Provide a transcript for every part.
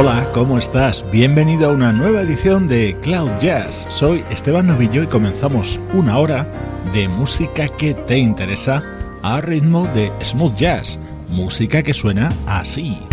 Hola, ¿cómo estás? Bienvenido a una nueva edición de Cloud Jazz. Soy Esteban Novillo y comenzamos una hora de música que te interesa a ritmo de smooth jazz, música que suena así.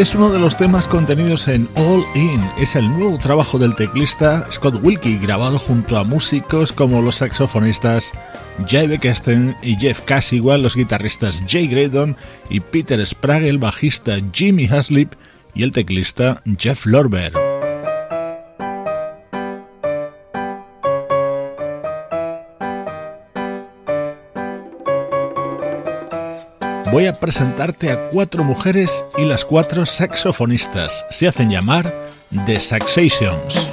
Es uno de los temas contenidos en All In. Es el nuevo trabajo del teclista Scott Wilkie, grabado junto a músicos como los saxofonistas Jay Kesten y Jeff Cassigual, los guitarristas Jay Graydon y Peter Sprague, el bajista Jimmy Haslip y el teclista Jeff Lorber. Voy a presentarte a cuatro mujeres y las cuatro saxofonistas. Se hacen llamar The Saxations.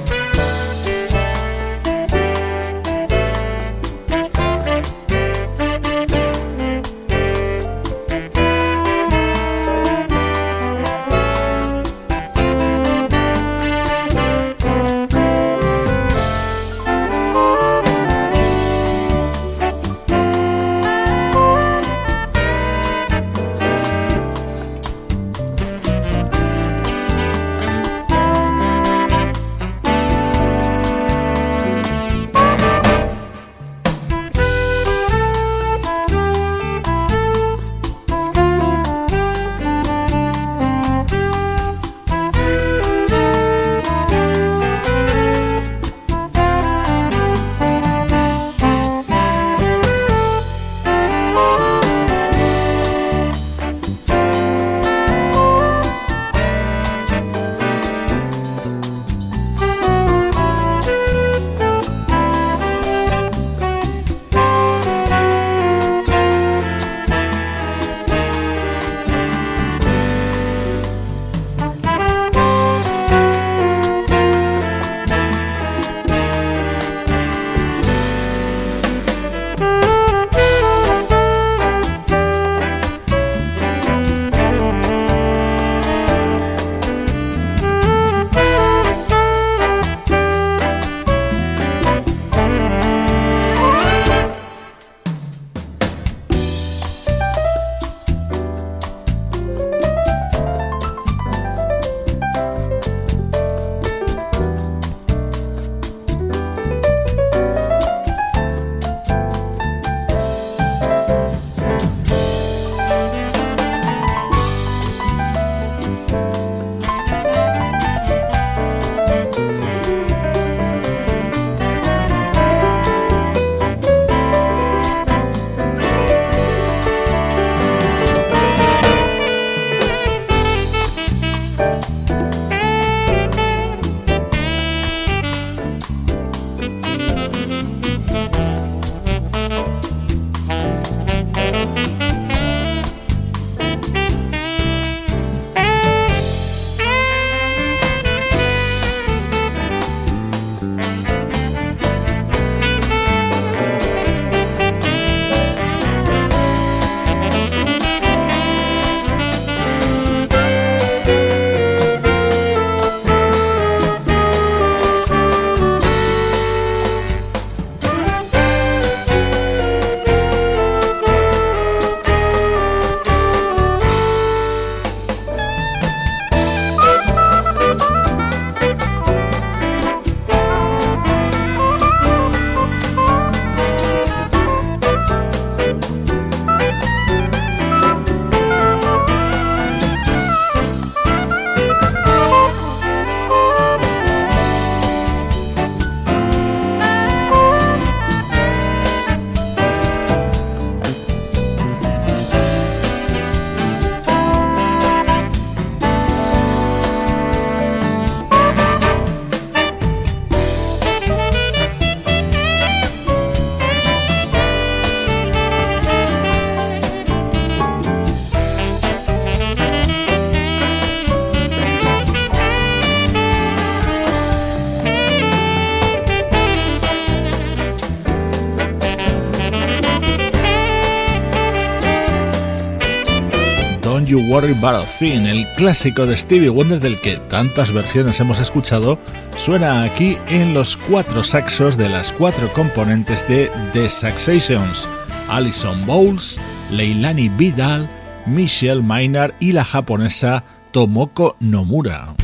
You Worry About a el clásico de Stevie Wonder del que tantas versiones hemos escuchado, suena aquí en los cuatro saxos de las cuatro componentes de The Saxations, Alison Bowles, Leilani Vidal, Michelle Maynard y la japonesa Tomoko Nomura.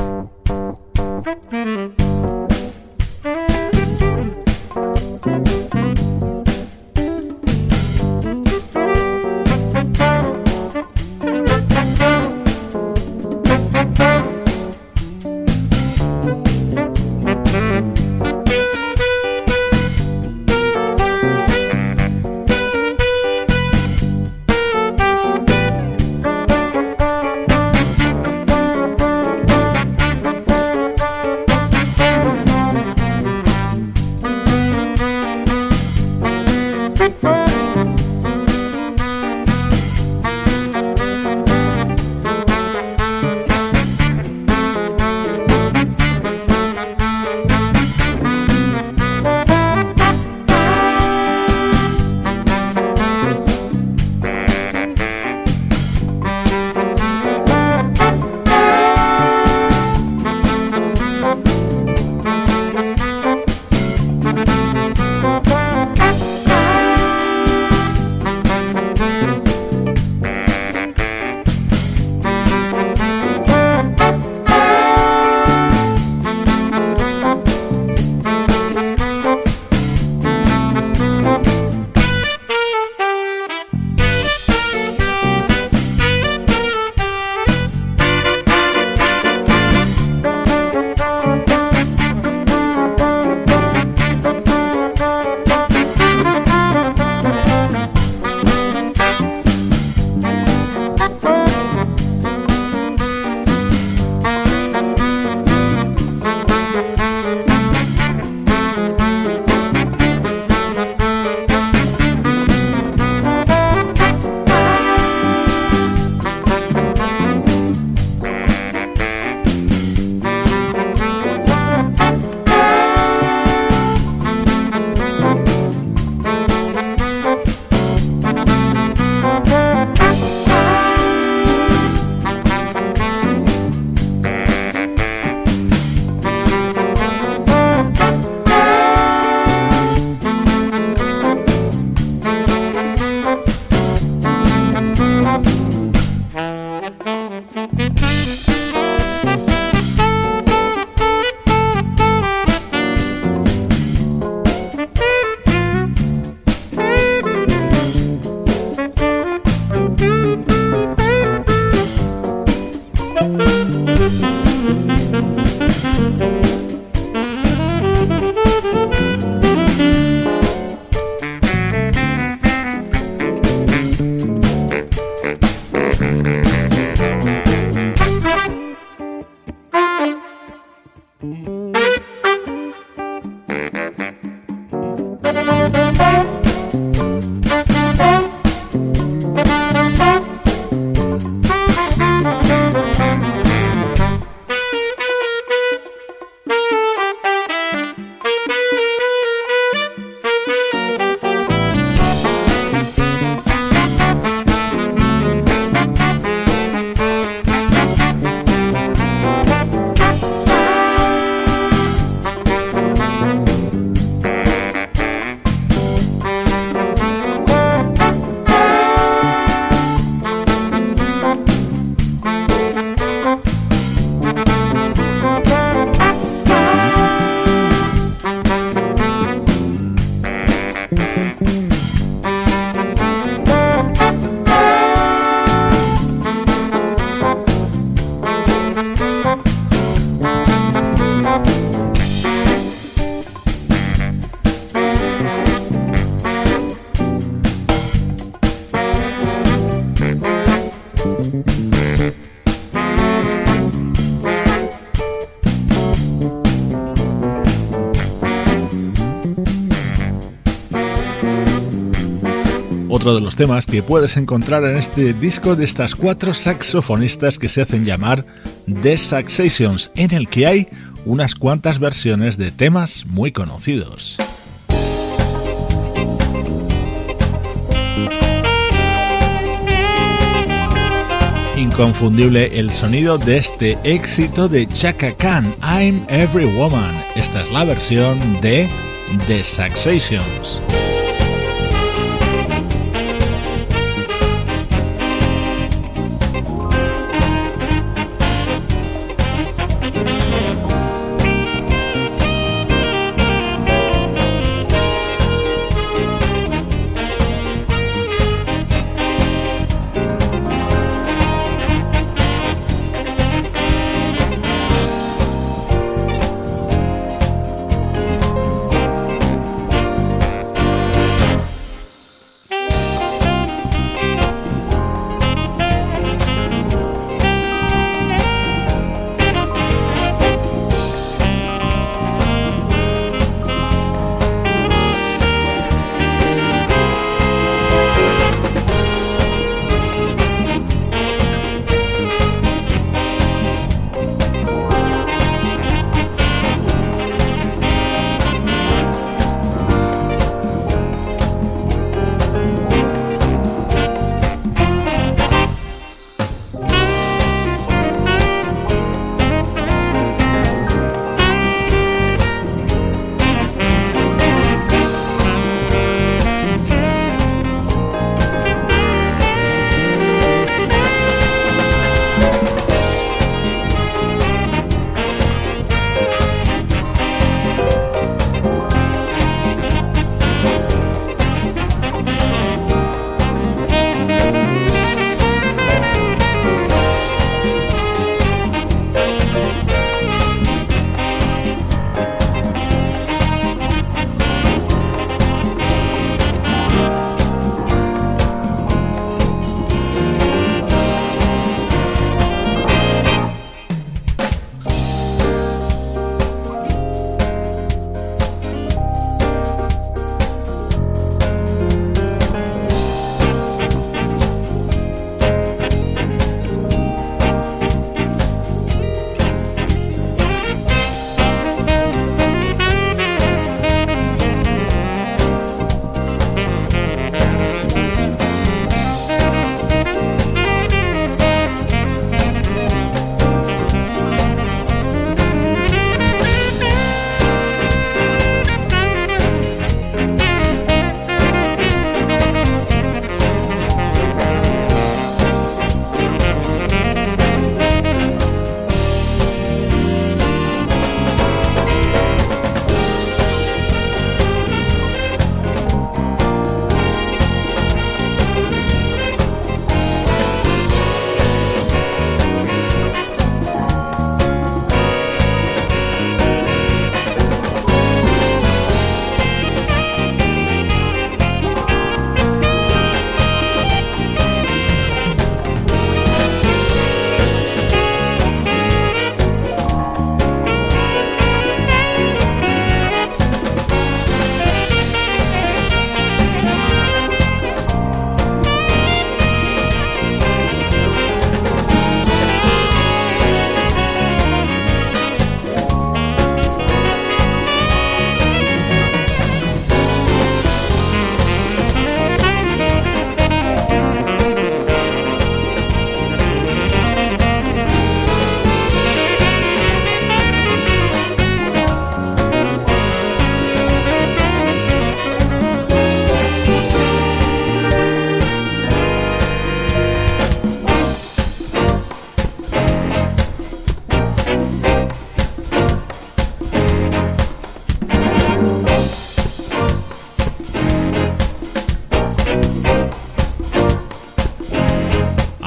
Otro de los temas que puedes encontrar en este disco de estas cuatro saxofonistas que se hacen llamar The Saxations, en el que hay unas cuantas versiones de temas muy conocidos. Inconfundible el sonido de este éxito de Chaka Khan, I'm Every Woman. Esta es la versión de The Saxations.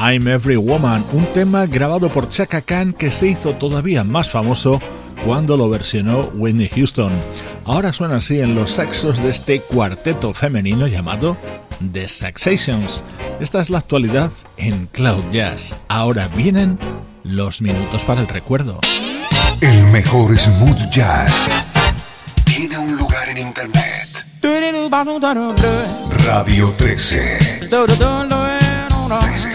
I'm Every Woman, un tema grabado por Chaka Khan que se hizo todavía más famoso cuando lo versionó Whitney Houston. Ahora suena así en los saxos de este cuarteto femenino llamado The Saxations. Esta es la actualidad en Cloud Jazz. Ahora vienen los minutos para el recuerdo. El mejor smooth jazz tiene un lugar en internet Radio 13. 13.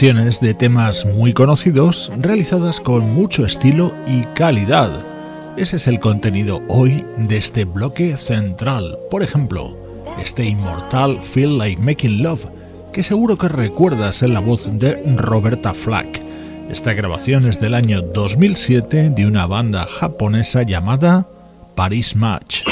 Versiones de temas muy conocidos realizadas con mucho estilo y calidad. Ese es el contenido hoy de este bloque central. Por ejemplo, este inmortal Feel Like Making Love, que seguro que recuerdas en la voz de Roberta Flack. Esta grabación es del año 2007 de una banda japonesa llamada Paris Match.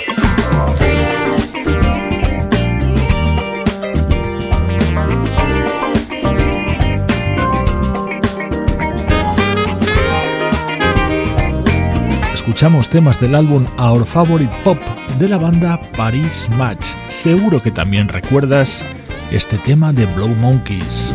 Escuchamos temas del álbum Our Favorite Pop de la banda Paris Match. Seguro que también recuerdas este tema de Blow Monkeys.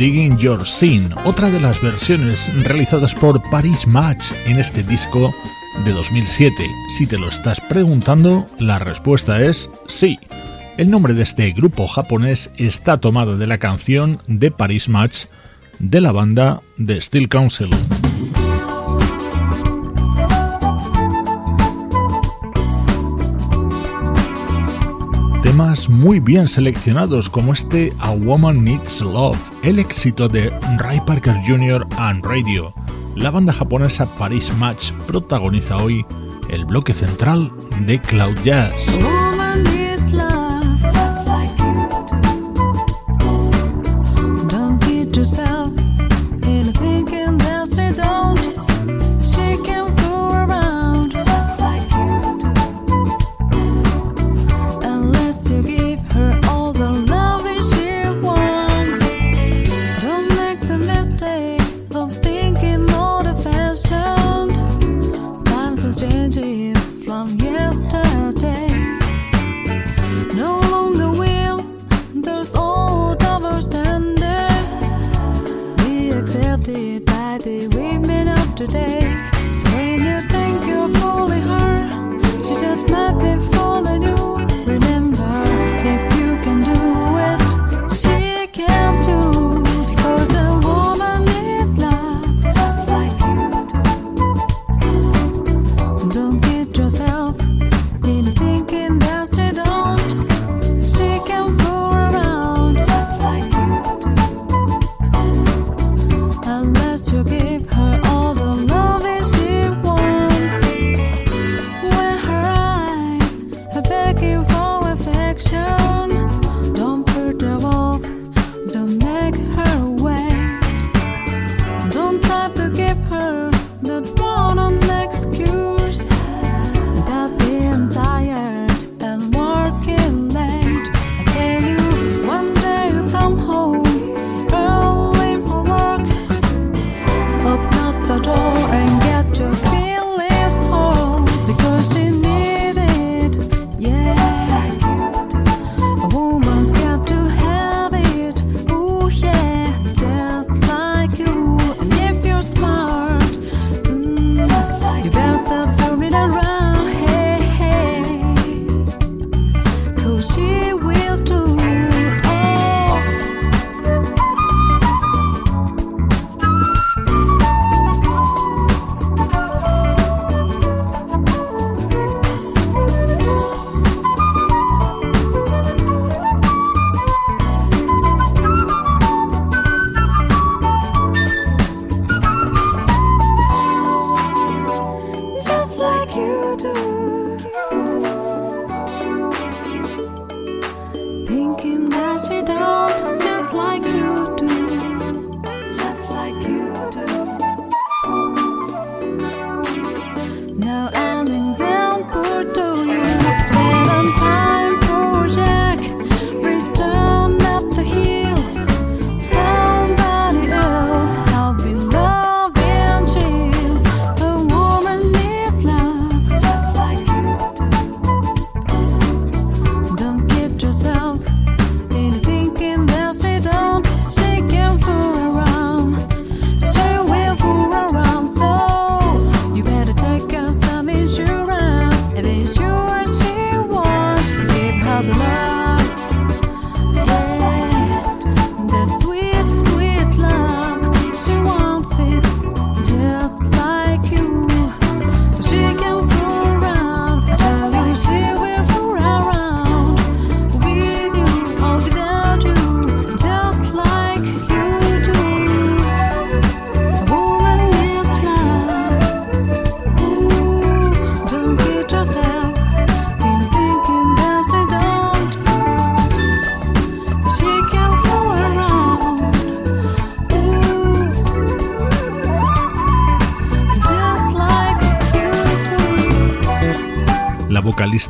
Digging Your Scene, otra de las versiones realizadas por Paris Match en este disco de 2007. Si te lo estás preguntando, la respuesta es sí. El nombre de este grupo japonés está tomado de la canción de Paris Match de la banda The Steel Council. Muy bien seleccionados como este A Woman Needs Love, el éxito de Ray Parker Jr. and Radio. La banda japonesa Paris Match protagoniza hoy el bloque central de Cloud Jazz.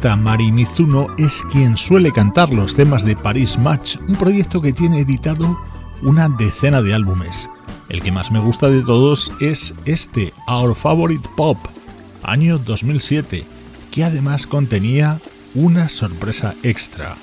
Mari Mizuno es quien suele cantar los temas de Paris Match, un proyecto que tiene editado una decena de álbumes. El que más me gusta de todos es este, Our Favorite Pop, año 2007, que además contenía una sorpresa extra.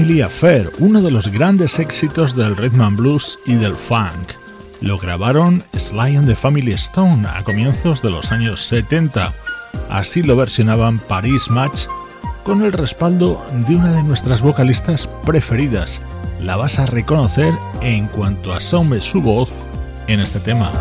Family Affair, uno de los grandes éxitos del rhythm and blues y del funk. Lo grabaron Sly and the Family Stone a comienzos de los años 70. Así lo versionaban Paris Match con el respaldo de una de nuestras vocalistas preferidas. La vas a reconocer en cuanto asome su voz en este tema.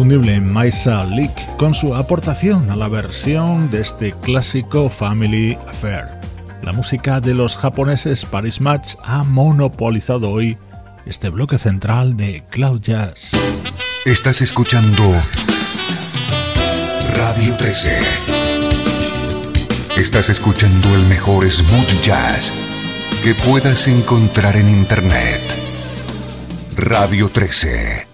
Inconfundible Maisa Leak con su aportación a la versión de este clásico Family Affair. La música de los japoneses Paris Match ha monopolizado hoy este bloque central de Cloud Jazz. Estás escuchando Radio 13. Estás escuchando el mejor smooth jazz que puedas encontrar en Internet. Radio 13.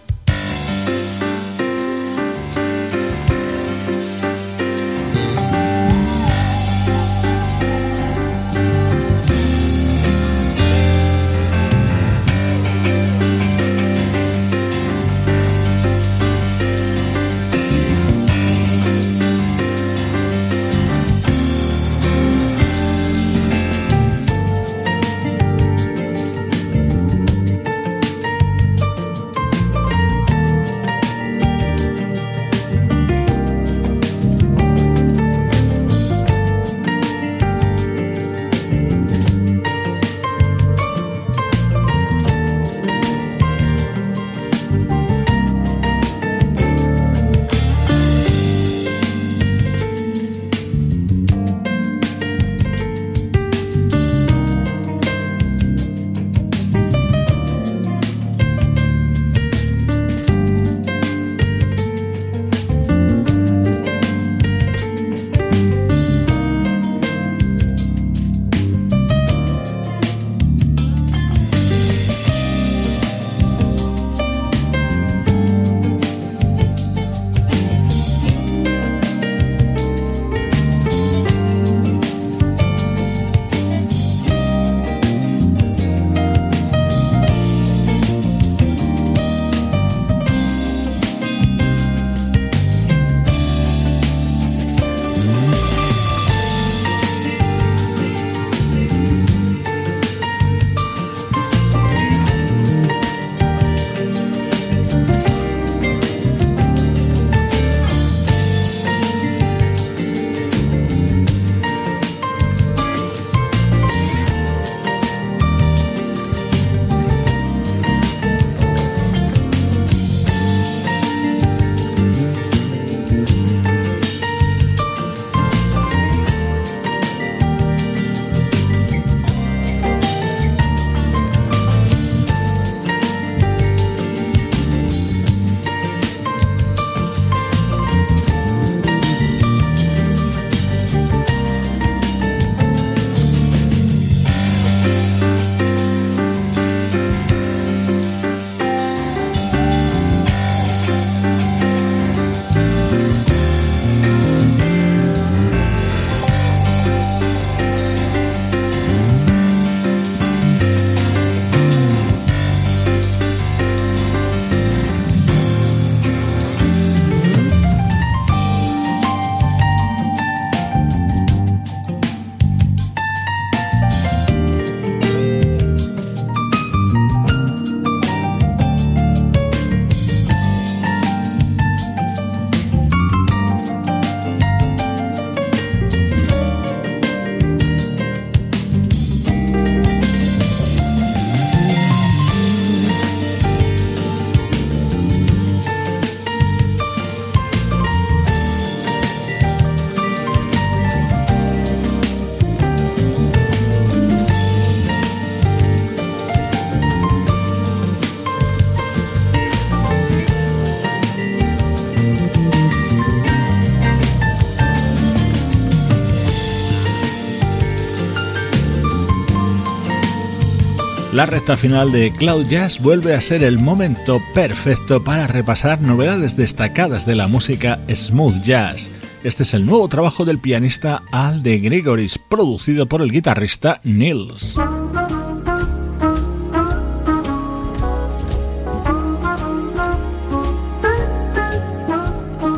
La recta final de Cloud Jazz vuelve a ser el momento perfecto para repasar novedades destacadas de la música smooth jazz. Este es el nuevo trabajo del pianista Al de Gregoris, producido por el guitarrista Nils.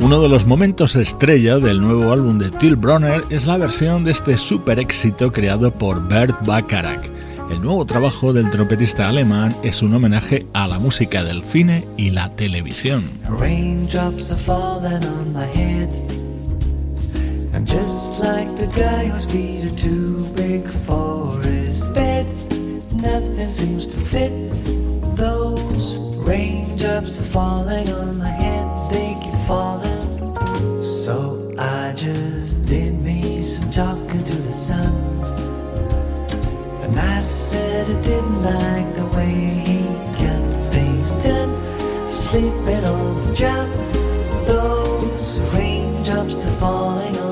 Uno de los momentos estrella del nuevo álbum de Till Bronner es la versión de este super éxito creado por Bert Bacharach. El nuevo trabajo del trompetista alemán es un homenaje a la música del cine y la televisión. I'm just like the guy whose feet are too big for his bed. Nothing seems to fit. Those raindrops are falling on my head. They keep falling. So I just did me some talking to the sun. And I said I didn't like the way he got things done. Sleeping on the job. Those raindrops are falling on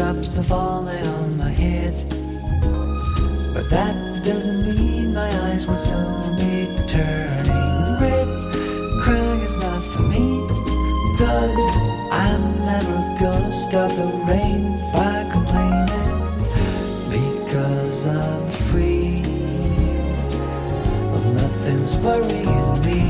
are falling on my head. But that doesn't mean my eyes will soon be turning red. Crying is not for me, cause I'm never gonna stop the rain by complaining. Because I'm free, well, nothing's worrying me.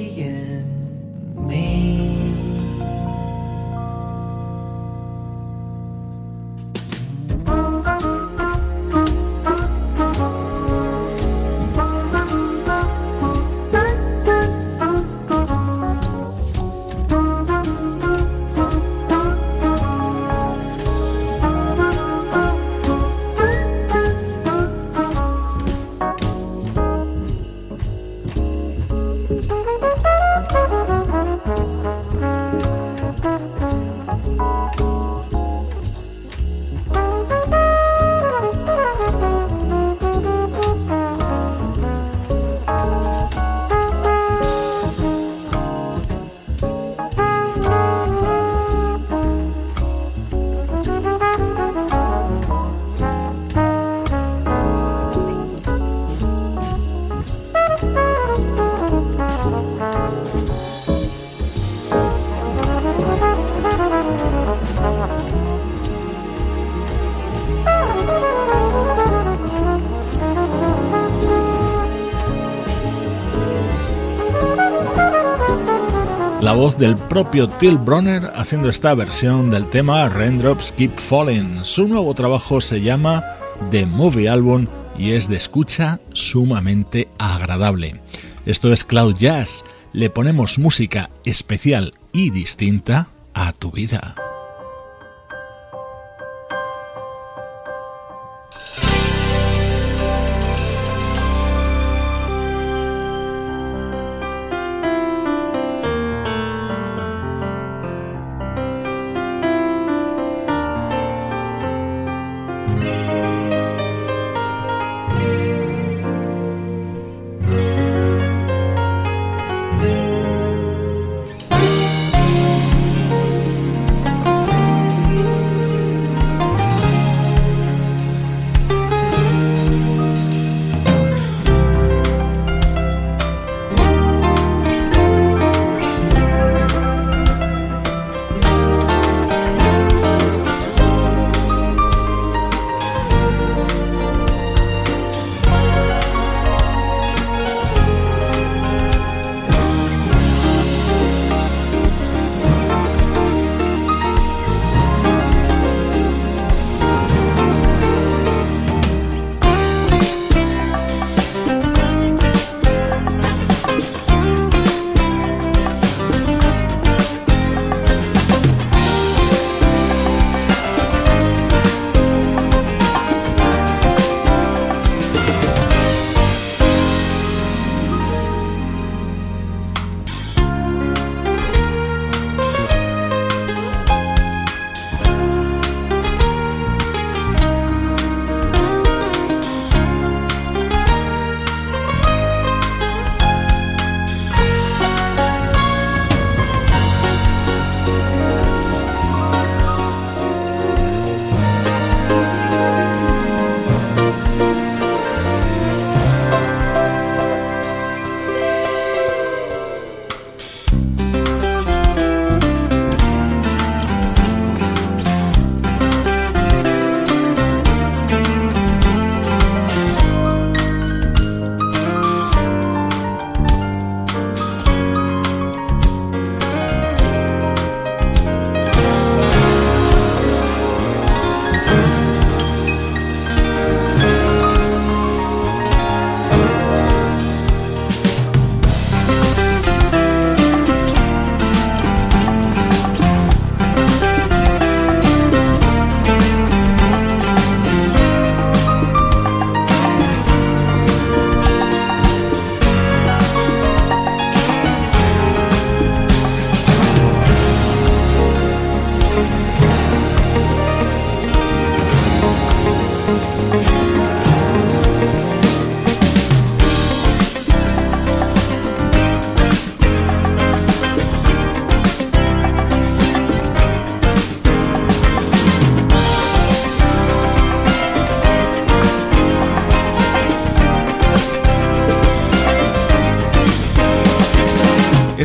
Voz del propio Till Bronner haciendo esta versión del tema Raindrops Keep Falling. Su nuevo trabajo se llama The Movie Album y es de escucha sumamente agradable. Esto es Cloud Jazz, le ponemos música especial y distinta a tu vida.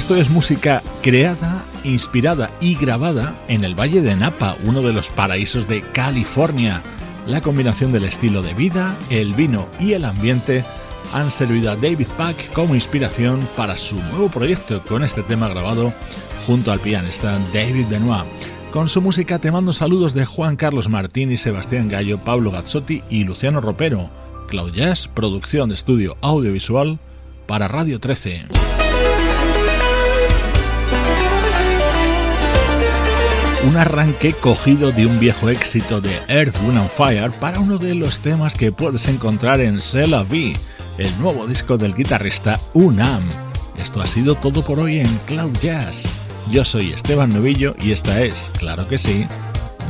Esto es música creada, inspirada y grabada en el Valle de Napa, uno de los paraísos de California. La combinación del estilo de vida, el vino y el ambiente han servido a David Pack como inspiración para su nuevo proyecto con este tema grabado junto al pianista David Benoit. Con su música te mando saludos de Juan Carlos Martín y Sebastián Gallo, Pablo Gazzotti y Luciano Ropero. Cloud producción de estudio audiovisual para Radio 13. Un arranque cogido de un viejo éxito de Earth, Wind and Fire para uno de los temas que puedes encontrar en Cella V, el nuevo disco del guitarrista Unam. Esto ha sido todo por hoy en Cloud Jazz. Yo soy Esteban Novillo y esta es, claro que sí,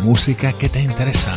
música que te interesa.